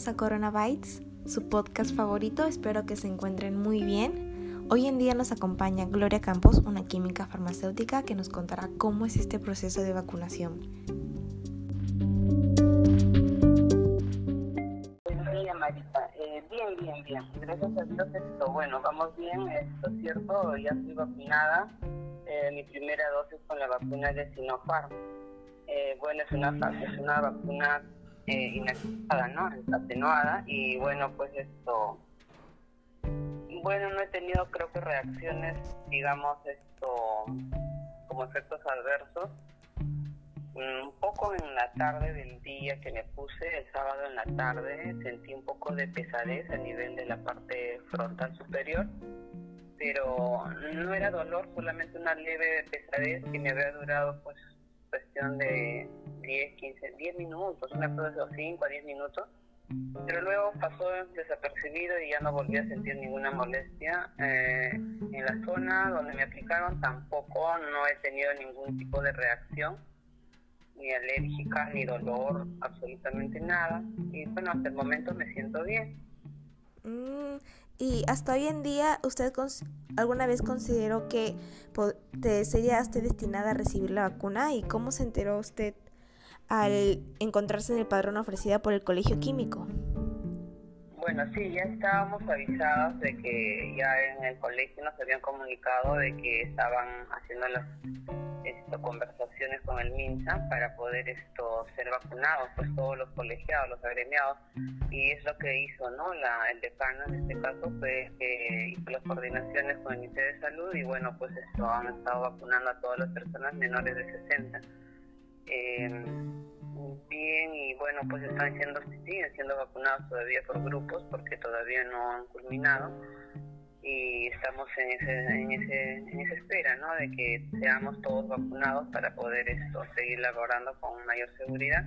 Bienvenidos a Corona Bites, su podcast favorito. Espero que se encuentren muy bien. Hoy en día nos acompaña Gloria Campos, una química farmacéutica que nos contará cómo es este proceso de vacunación. Buenos días, Marita. Eh, bien, bien, bien. Gracias a Dios, esto, bueno, vamos bien, esto es cierto, ya estoy vacunada. Eh, mi primera dosis con la vacuna de Sinopharm. Eh, bueno, es una, es una vacuna eh, inactivada, ¿no? Atenuada y bueno, pues esto, bueno, no he tenido creo que reacciones, digamos, esto, como efectos adversos. Un poco en la tarde del día que me puse, el sábado en la tarde, sentí un poco de pesadez a nivel de la parte frontal superior, pero no era dolor, solamente una leve pesadez que me había durado pues cuestión de 10, 15, 10 minutos, una cosa de 5 a 10 minutos, pero luego pasó desapercibido y ya no volví a sentir ninguna molestia. Eh, en la zona donde me aplicaron tampoco no he tenido ningún tipo de reacción, ni alérgica, ni dolor, absolutamente nada. Y bueno, hasta el momento me siento bien. Mm, y hasta hoy en día, ¿usted alguna vez consideró que sería usted destinada a recibir la vacuna? ¿Y cómo se enteró usted al encontrarse en el padrón ofrecida por el Colegio Químico? Bueno, sí, ya estábamos avisados de que ya en el colegio nos habían comunicado de que estaban haciendo las esto, conversaciones con el MINSA para poder esto ser vacunados, pues todos los colegiados, los agremiados, y es lo que hizo, ¿no? La, el decano en este caso fue que hizo las coordinaciones con el Ministerio de Salud y bueno, pues esto han estado vacunando a todas las personas menores de 60. Eh, bien y bueno pues están siendo siguen siendo vacunados todavía por grupos porque todavía no han culminado y estamos en ese, en ese en esa espera no de que seamos todos vacunados para poder esto seguir laborando con mayor seguridad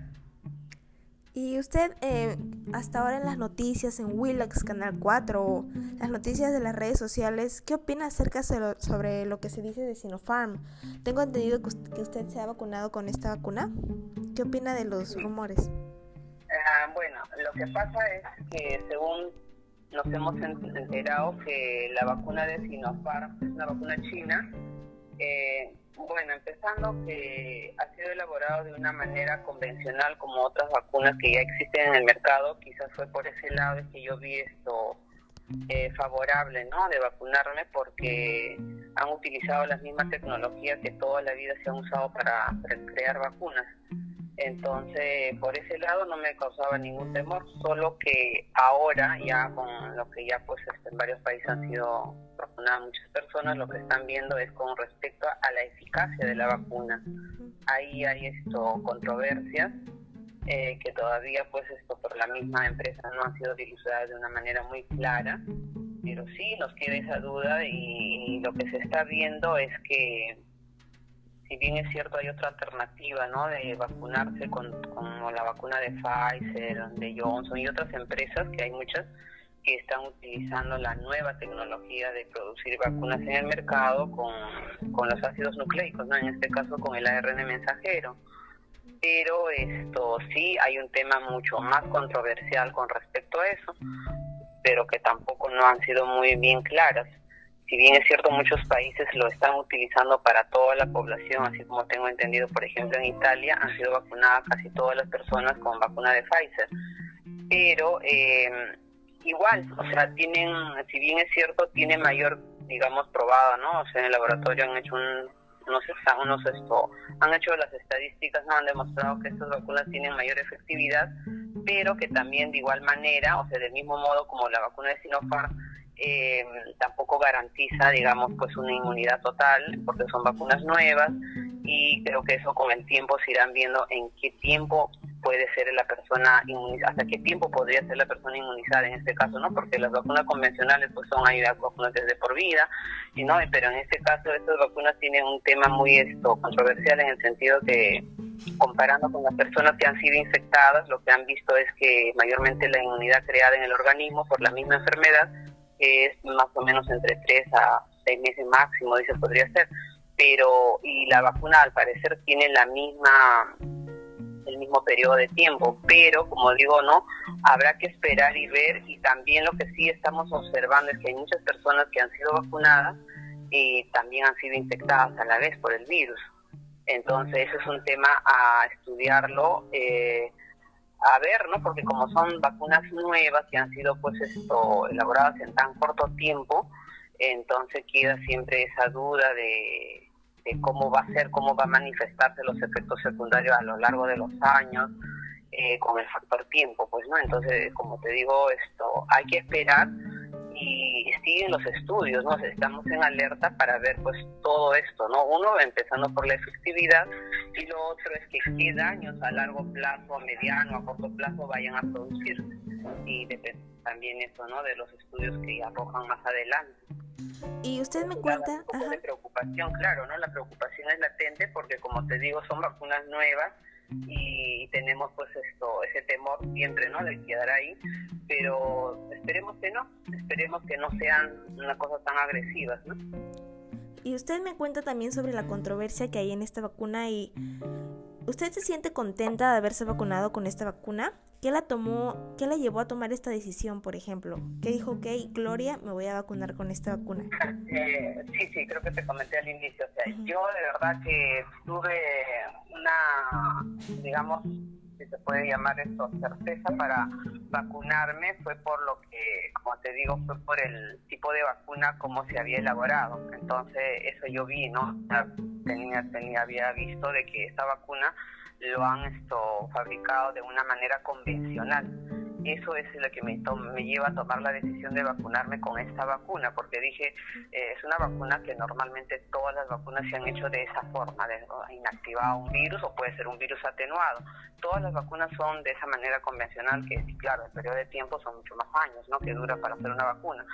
y usted, eh, hasta ahora en las noticias, en Willax Canal 4, las noticias de las redes sociales, ¿qué opina acerca sobre lo que se dice de Sinopharm? Tengo entendido que usted, se ha vacunado con esta vacuna. ¿Qué opina de los rumores? Ah, bueno, lo que pasa es que según nos hemos enterado que la vacuna de Sinopharm es una vacuna china, eh, bueno, empezando que ha sido elaborado de una manera convencional como otras vacunas que ya existen en el mercado, quizás fue por ese lado que yo vi esto eh, favorable, ¿no? De vacunarme porque han utilizado las mismas tecnologías que toda la vida se han usado para crear vacunas. Entonces, por ese lado no me causaba ningún temor, solo que ahora, ya con lo que ya pues este, en varios países han sido vacunadas muchas personas, lo que están viendo es con respecto a la eficacia de la vacuna. Ahí hay esto controversias eh, que todavía pues esto por la misma empresa no han sido dilucidadas de una manera muy clara, pero sí nos queda esa duda y lo que se está viendo es que si bien es cierto hay otra alternativa, ¿no? De vacunarse con, la vacuna de Pfizer, de Johnson y otras empresas, que hay muchas, que están utilizando la nueva tecnología de producir vacunas en el mercado con, con los ácidos nucleicos, ¿no? En este caso con el ARN mensajero. Pero esto sí hay un tema mucho más controversial con respecto a eso, pero que tampoco no han sido muy bien claras si bien es cierto muchos países lo están utilizando para toda la población, así como tengo entendido, por ejemplo en Italia han sido vacunadas casi todas las personas con vacuna de Pfizer, pero eh, igual, o sea, tienen, si bien es cierto, tiene mayor, digamos, probada, ¿no? O sea, en el laboratorio han hecho un, unos, unos esto, han hecho las estadísticas, no han demostrado que estas vacunas tienen mayor efectividad, pero que también de igual manera, o sea, del mismo modo como la vacuna de Sinopharm, eh, tampoco garantiza, digamos, pues una inmunidad total, porque son vacunas nuevas y creo que eso con el tiempo se irán viendo en qué tiempo puede ser la persona inmunizada, hasta qué tiempo podría ser la persona inmunizada en este caso, ¿no? Porque las vacunas convencionales pues son ahí vacunas desde por vida, y no, pero en este caso estas vacunas tienen un tema muy esto controversial en el sentido que comparando con las personas que han sido infectadas, lo que han visto es que mayormente la inmunidad creada en el organismo por la misma enfermedad es más o menos entre 3 a 6 meses máximo, dice, podría ser. Pero, y la vacuna al parecer tiene la misma el mismo periodo de tiempo, pero como digo, no, habrá que esperar y ver y también lo que sí estamos observando es que hay muchas personas que han sido vacunadas y también han sido infectadas a la vez por el virus. Entonces, eso es un tema a estudiarlo, eh, a ver, ¿no? Porque como son vacunas nuevas que han sido, pues, esto, elaboradas en tan corto tiempo, entonces queda siempre esa duda de, cómo va a ser, cómo va a manifestarse los efectos secundarios a lo largo de los años, eh, con el factor tiempo, pues, ¿no? Entonces, como te digo, esto, hay que esperar y siguen los estudios, ¿no? Estamos en alerta para ver pues todo esto, ¿no? Uno, empezando por la efectividad y lo otro es que qué daños a largo plazo, a mediano, a corto plazo vayan a producirse. Y depende también eso, ¿no? De los estudios que arrojan más adelante. Y usted me cuenta... Un de preocupación, claro, ¿no? La preocupación es latente porque, como te digo, son vacunas nuevas y tenemos pues esto ese temor siempre no de quedar ahí pero esperemos que no esperemos que no sean una cosa tan agresivas no y usted me cuenta también sobre la controversia que hay en esta vacuna y usted se siente contenta de haberse vacunado con esta vacuna ¿Qué la tomó, qué la llevó a tomar esta decisión, por ejemplo? ¿Qué dijo, ok, Gloria, me voy a vacunar con esta vacuna? Eh, sí, sí, creo que te comenté al inicio. O sea, yo de verdad que tuve una, digamos, si se puede llamar esto, certeza para vacunarme, fue por lo que, como te digo, fue por el tipo de vacuna como se había elaborado. Entonces, eso yo vi, ¿no? Tenía, tenía, había visto de que esta vacuna lo han esto fabricado de una manera convencional. Eso es lo que me, me lleva a tomar la decisión de vacunarme con esta vacuna, porque dije, eh, es una vacuna que normalmente todas las vacunas se han hecho de esa forma, de inactivar un virus o puede ser un virus atenuado. Todas las vacunas son de esa manera convencional, que claro, el periodo de tiempo son mucho más años, ¿no? Que dura para hacer una vacuna.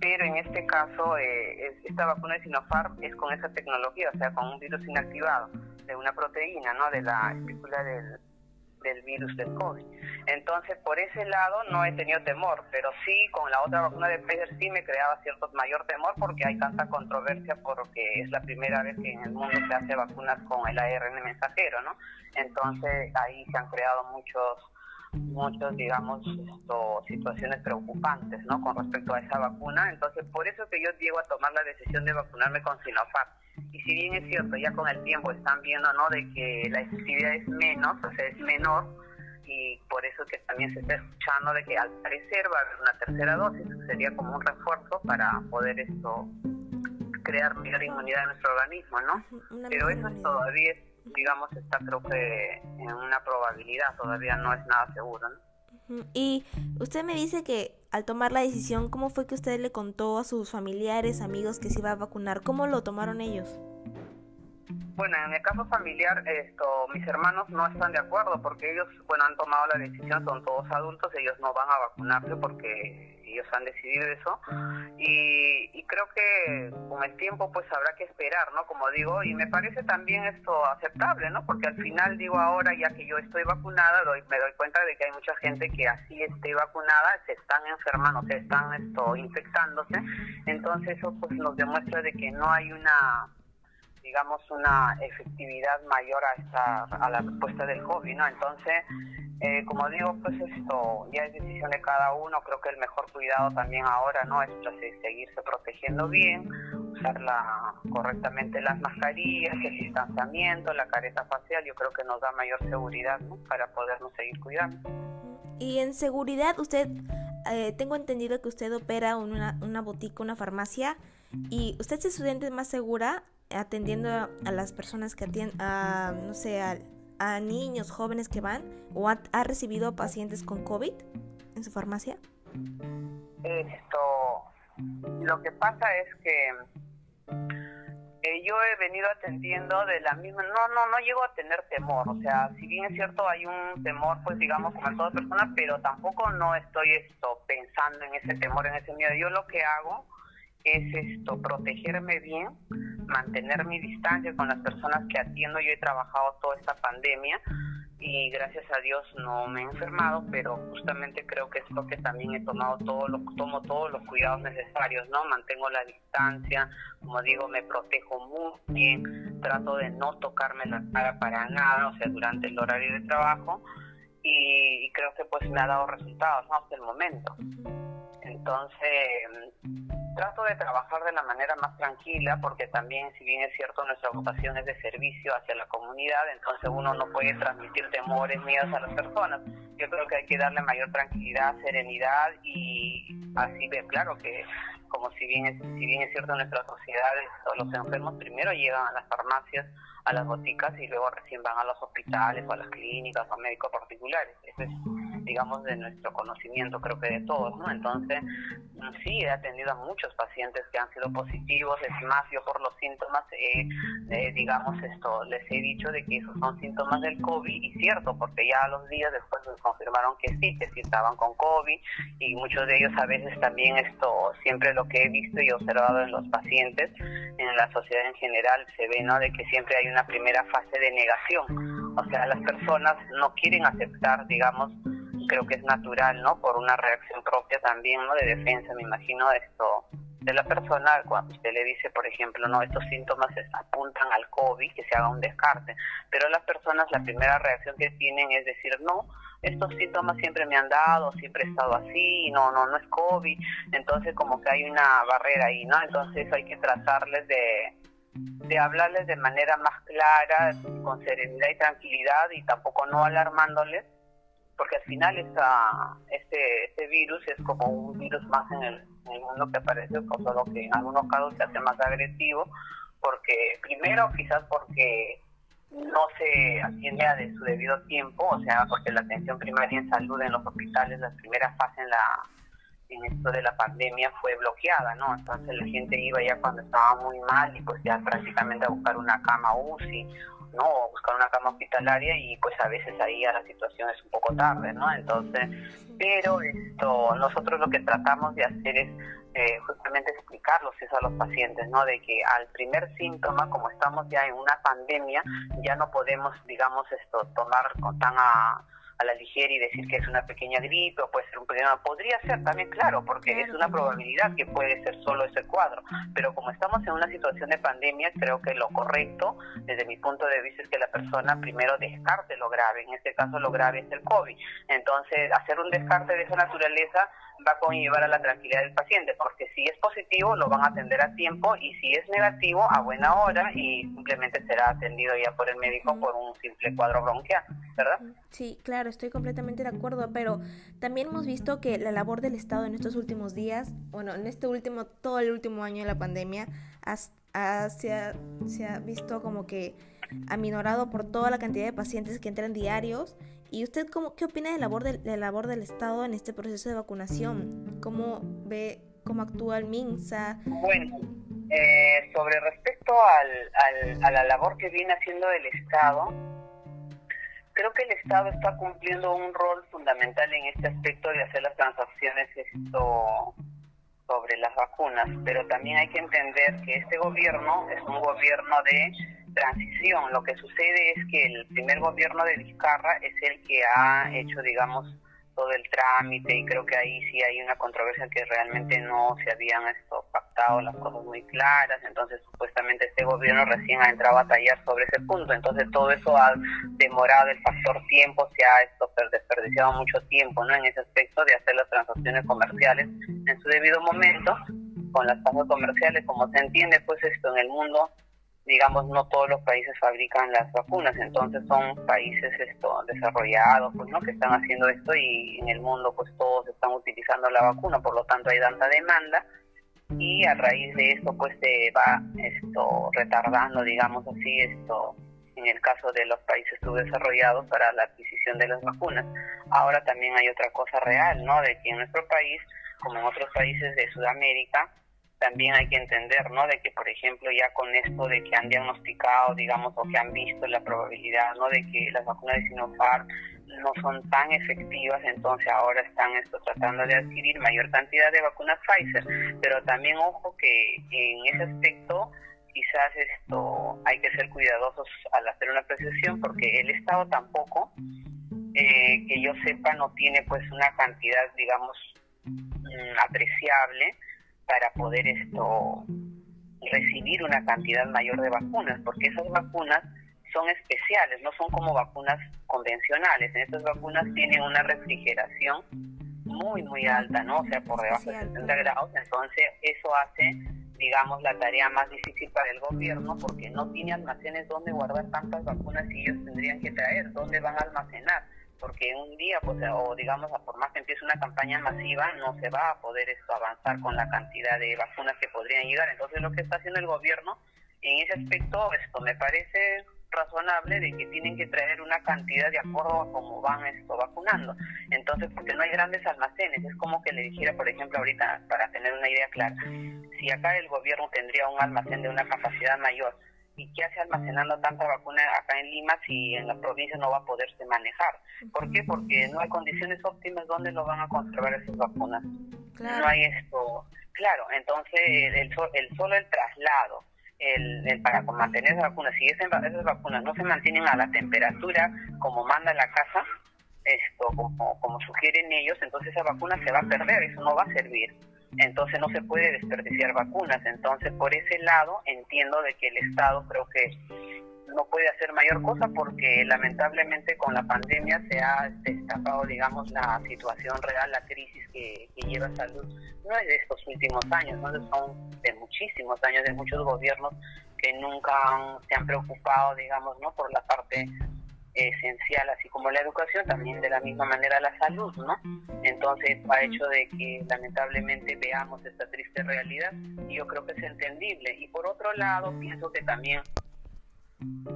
Pero en este caso, eh, esta vacuna de Sinopharm es con esa tecnología, o sea, con un virus inactivado de una proteína, ¿no? De la espícula del, del virus del COVID. Entonces, por ese lado no he tenido temor, pero sí con la otra vacuna de Pfizer sí me creaba cierto mayor temor porque hay tanta controversia porque es la primera vez que en el mundo se hace vacunas con el ARN mensajero, ¿no? Entonces, ahí se han creado muchos muchos, digamos, esto, situaciones preocupantes, ¿no? Con respecto a esa vacuna. Entonces, por eso que yo llego a tomar la decisión de vacunarme con Sinopharm y si bien es cierto, ya con el tiempo están viendo, ¿no? De que la efectividad es menos, o sea, es menor, y por eso que también se está escuchando de que al parecer va a haber una tercera dosis, sería como un refuerzo para poder esto crear mayor inmunidad en nuestro organismo, ¿no? Pero eso todavía, digamos, está creo que en una probabilidad, todavía no es nada seguro, ¿no? Y usted me dice que al tomar la decisión, ¿cómo fue que usted le contó a sus familiares, amigos que se iba a vacunar? ¿Cómo lo tomaron ellos? Bueno, en el caso familiar, esto, mis hermanos no están de acuerdo porque ellos, bueno, han tomado la decisión, son todos adultos, ellos no van a vacunarse porque ellos han decidido eso. Y, y creo que con el tiempo, pues habrá que esperar, ¿no? Como digo, y me parece también esto aceptable, ¿no? Porque al final, digo, ahora ya que yo estoy vacunada, doy, me doy cuenta de que hay mucha gente que así esté vacunada, se están enfermando, se están esto infectándose. Entonces, eso pues nos demuestra de que no hay una digamos, una efectividad mayor a, esta, a la respuesta del COVID, ¿no? Entonces, eh, como digo, pues esto ya es decisión de cada uno. Creo que el mejor cuidado también ahora, ¿no? Es seguirse protegiendo bien, usar la, correctamente las mascarillas, el distanciamiento, la careta facial. Yo creo que nos da mayor seguridad. Para podernos seguir cuidando. Y en seguridad, usted, eh, tengo entendido que usted opera una, una botica, una farmacia, y usted se siente más segura atendiendo a, las personas que atienden, a, no sé, a, niños, jóvenes que van, o ha, recibido pacientes con COVID en su farmacia? Esto, lo que pasa es que eh, yo he venido atendiendo de la misma, no, no, no llego a tener temor, o sea, si bien es cierto hay un temor, pues digamos como toda persona, pero tampoco no estoy esto pensando en ese temor, en ese miedo. Yo lo que hago es esto, protegerme bien, mantener mi distancia con las personas que atiendo. Yo he trabajado toda esta pandemia y gracias a Dios no me he enfermado, pero justamente creo que es porque también he tomado todo lo, tomo todos los cuidados necesarios, ¿no? Mantengo la distancia, como digo, me protejo muy bien, trato de no tocarme la cara para nada, o sea, durante el horario de trabajo y, creo que pues me ha dado resultados, ¿no? Hasta el momento. Entonces, trato de trabajar de la manera más tranquila porque también, si bien es cierto, nuestra vocación es de servicio hacia la comunidad, entonces uno no puede transmitir temores, miedos a las personas. Yo creo que hay que darle mayor tranquilidad, serenidad y así ver, claro que como si bien es, si bien cierto en nuestras sociedades, los enfermos primero llegan a las farmacias, a las boticas y luego recién van a los hospitales o a las clínicas o a médicos particulares. Eso es digamos, de nuestro conocimiento, creo que de todos, ¿no? Entonces, sí, he atendido a muchos pacientes que han sido positivos, es más, yo por los síntomas, eh, digamos, esto, les he dicho de que esos son síntomas del COVID, y cierto, porque ya a los días después me confirmaron que sí, que sí estaban con COVID, y muchos de ellos a veces también esto, siempre lo que he visto y observado en los pacientes, en la sociedad en general, se ve, ¿no?, de que siempre hay una primera fase de negación, o sea, las personas no quieren aceptar, digamos, creo que es natural, ¿no? Por una reacción propia también, ¿no? De defensa, me imagino esto de la persona cuando usted le dice, por ejemplo, no, estos síntomas apuntan al COVID, que se haga un descarte, pero las personas la primera reacción que tienen es decir, no, estos síntomas siempre me han dado, siempre he estado así, no, no, no es COVID, entonces como que hay una barrera ahí, ¿no? Entonces hay que tratarles de, de hablarles de manera más clara, con serenidad y tranquilidad y tampoco no alarmándoles porque al final esta, este, este virus es como un virus más en el, mundo que aparece, solo que en algunos casos se hace más agresivo, porque primero quizás porque no se atiende a de su debido tiempo, o sea, porque la atención primaria en salud en los hospitales, la primera fase en la en esto de la pandemia fue bloqueada, ¿no? Entonces la gente iba ya cuando estaba muy mal y pues ya prácticamente a buscar una cama UCI ¿no? buscar una cama hospitalaria y pues a veces ahí ya la situación es un poco tarde, ¿no? Entonces, pero esto, nosotros lo que tratamos de hacer es eh, justamente explicarlos eso a los pacientes, ¿no? De que al primer síntoma, como estamos ya en una pandemia, ya no podemos, digamos, esto, tomar con tan a a la ligera y decir que es una pequeña gripe o puede ser un pequeño... Podría ser también, claro, porque es una probabilidad que puede ser solo ese cuadro. Pero como estamos en una situación de pandemia, creo que lo correcto, desde mi punto de vista, es que la persona primero descarte lo grave. En este caso, lo grave es el COVID. Entonces, hacer un descarte de esa naturaleza va a conllevar a la tranquilidad del paciente, porque si es positivo lo van a atender a tiempo y si es negativo a buena hora y simplemente será atendido ya por el médico por un simple cuadro bronquial, ¿verdad? Sí, claro, estoy completamente de acuerdo, pero también hemos visto que la labor del Estado en estos últimos días, bueno, en este último, todo el último año de la pandemia, se, ha, se ha visto como que aminorado por toda la cantidad de pacientes que entran diarios ¿Y usted cómo, qué opina de la labor del, de labor del Estado en este proceso de vacunación? ¿Cómo ve cómo actúa el MINSA? Bueno, eh, sobre respecto al, a la labor que viene haciendo el Estado, creo que el Estado está cumpliendo un rol fundamental en este aspecto de hacer las transacciones esto sobre las vacunas, pero también hay que entender que este gobierno es un gobierno de transición. Lo que sucede es que el primer gobierno de Vizcarra es el que ha hecho, digamos, todo el trámite y creo que ahí sí hay una controversia que realmente no se habían esto pactado las cosas muy claras, entonces supuestamente este gobierno recién ha entrado a batallar sobre ese punto, entonces todo eso ha demorado el factor tiempo, se ha esto desperdiciado mucho tiempo ¿no? en ese aspecto de hacer las transacciones comerciales en su debido momento con las tasas comerciales, como se entiende pues esto en el mundo digamos, no todos los países fabrican las vacunas, entonces son países esto desarrollados, pues, ¿no? Que están haciendo esto y en el mundo, pues, todos están utilizando la vacuna, por lo tanto hay tanta demanda y a raíz de esto, pues, se va esto retardando, digamos así, esto en el caso de los países subdesarrollados para la adquisición de las vacunas. Ahora también hay otra cosa real, ¿no? De que en nuestro país, como en otros países de Sudamérica, también hay que entender, ¿no? De que, por ejemplo, ya con esto de que han diagnosticado, digamos, o que han visto la probabilidad, ¿no? De que las vacunas de Sinopharm no son tan efectivas, entonces ahora están esto tratando de adquirir mayor cantidad de vacunas Pfizer, pero también ojo que en ese aspecto quizás esto hay que ser cuidadosos al hacer una precisión porque el Estado tampoco, eh, que yo sepa, no tiene pues una cantidad, digamos, mm, apreciable para poder esto recibir una cantidad mayor de vacunas, porque esas vacunas son especiales, no son como vacunas convencionales. En estas vacunas tienen una refrigeración muy, muy alta, ¿no? O sea, por debajo de 70 grados. Entonces, eso hace, digamos, la tarea más difícil para el gobierno porque no tiene almacenes donde guardar tantas vacunas y ellos tendrían que traer, dónde van a almacenar porque un día, pues, o digamos, por más que empiece una campaña masiva, no se va a poder esto avanzar con la cantidad de vacunas que podrían llegar. Entonces, lo que está haciendo el gobierno en ese aspecto, esto me parece razonable de que tienen que traer una cantidad de acuerdo a cómo van esto vacunando. Entonces, porque no hay grandes almacenes, es como que le dijera, por ejemplo, ahorita, para tener una idea clara, si acá el gobierno tendría un almacén de una capacidad mayor, ¿y qué hace almacenando tanta vacuna acá en Lima si en la provincia no va a poderse manejar? ¿Por qué? Porque no hay condiciones óptimas donde lo van a conservar esas vacunas. No hay esto. Claro, entonces el, el solo el traslado el, para mantener esas vacunas, si esas, vacunas no se mantienen a la temperatura como manda la casa, esto como, como sugieren ellos, entonces esa vacuna se va a perder, eso no va a servir. Entonces no se puede desperdiciar vacunas. Entonces por ese lado entiendo de que el Estado creo que no puede hacer mayor cosa porque lamentablemente con la pandemia se ha destapado, digamos, la situación real, la crisis que, lleva salud. No es de estos últimos años, ¿no? son de muchísimos años, de muchos gobiernos que nunca se han preocupado, digamos, ¿no? por la parte esencial, así como la educación, también de la misma manera la salud, ¿no? Entonces, ha hecho de que lamentablemente veamos esta triste realidad y yo creo que es entendible. Y por otro lado, pienso que también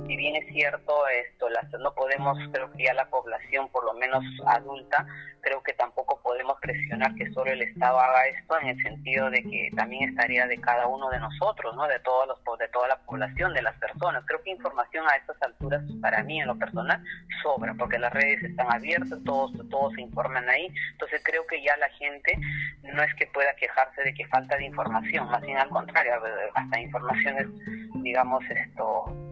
si bien es cierto esto, las, no podemos, creo que ya la población, por lo menos adulta, creo que tampoco podemos presionar que solo el Estado haga esto en el sentido de que también estaría de cada uno de nosotros, ¿no? De todos los de toda la población, de las personas. Creo que información a estas alturas para mí en lo personal sobra, porque las redes están abiertas, todos todos se informan ahí. Entonces creo que ya la gente no es que pueda quejarse de que falta de información, más bien al contrario, hasta informaciones digamos esto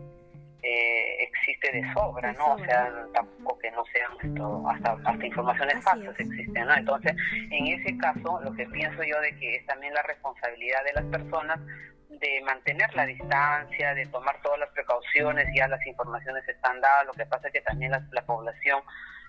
eh, existe de sobra, ¿no? O sea, tampoco que no sean esto, hasta, hasta informaciones falsas existen, ¿no? Entonces, en ese caso, lo que pienso yo de que es también la responsabilidad de las personas de mantener la distancia, de tomar todas las precauciones, ya las informaciones están dadas, lo que pasa es que también la, la población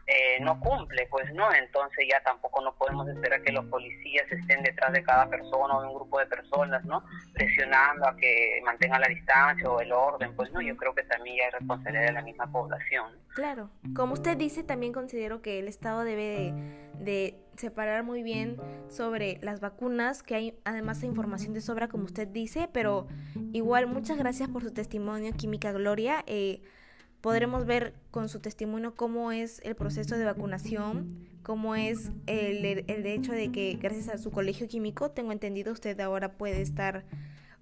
eh, no cumple, pues no, entonces ya tampoco no podemos esperar que los policías estén detrás de cada persona o de un grupo de personas, ¿no? Presionando a que mantengan la distancia o el orden, pues no, yo creo que también ya es responsabilidad de la misma población. Claro, como usted dice, también considero que el Estado debe de, separar muy bien sobre las vacunas, que hay además de información de sobra, como usted dice, pero igual muchas gracias por su testimonio, Química Gloria. Eh, podremos ver con su testimonio cómo es el proceso de vacunación, cómo es el, el hecho de que gracias a su colegio químico, tengo entendido, usted ahora puede estar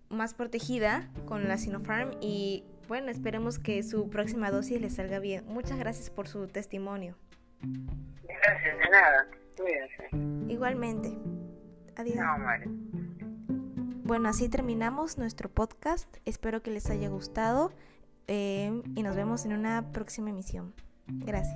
más protegida con la Sinopharm y bueno, esperemos que su próxima dosis le salga bien. Muchas gracias por su testimonio. Gracias, de nada. Cuídense. Igualmente. Adiós. Bueno, así terminamos nuestro podcast. Espero que les haya gustado. Eh, y nos vemos en una próxima emisión. Gracias.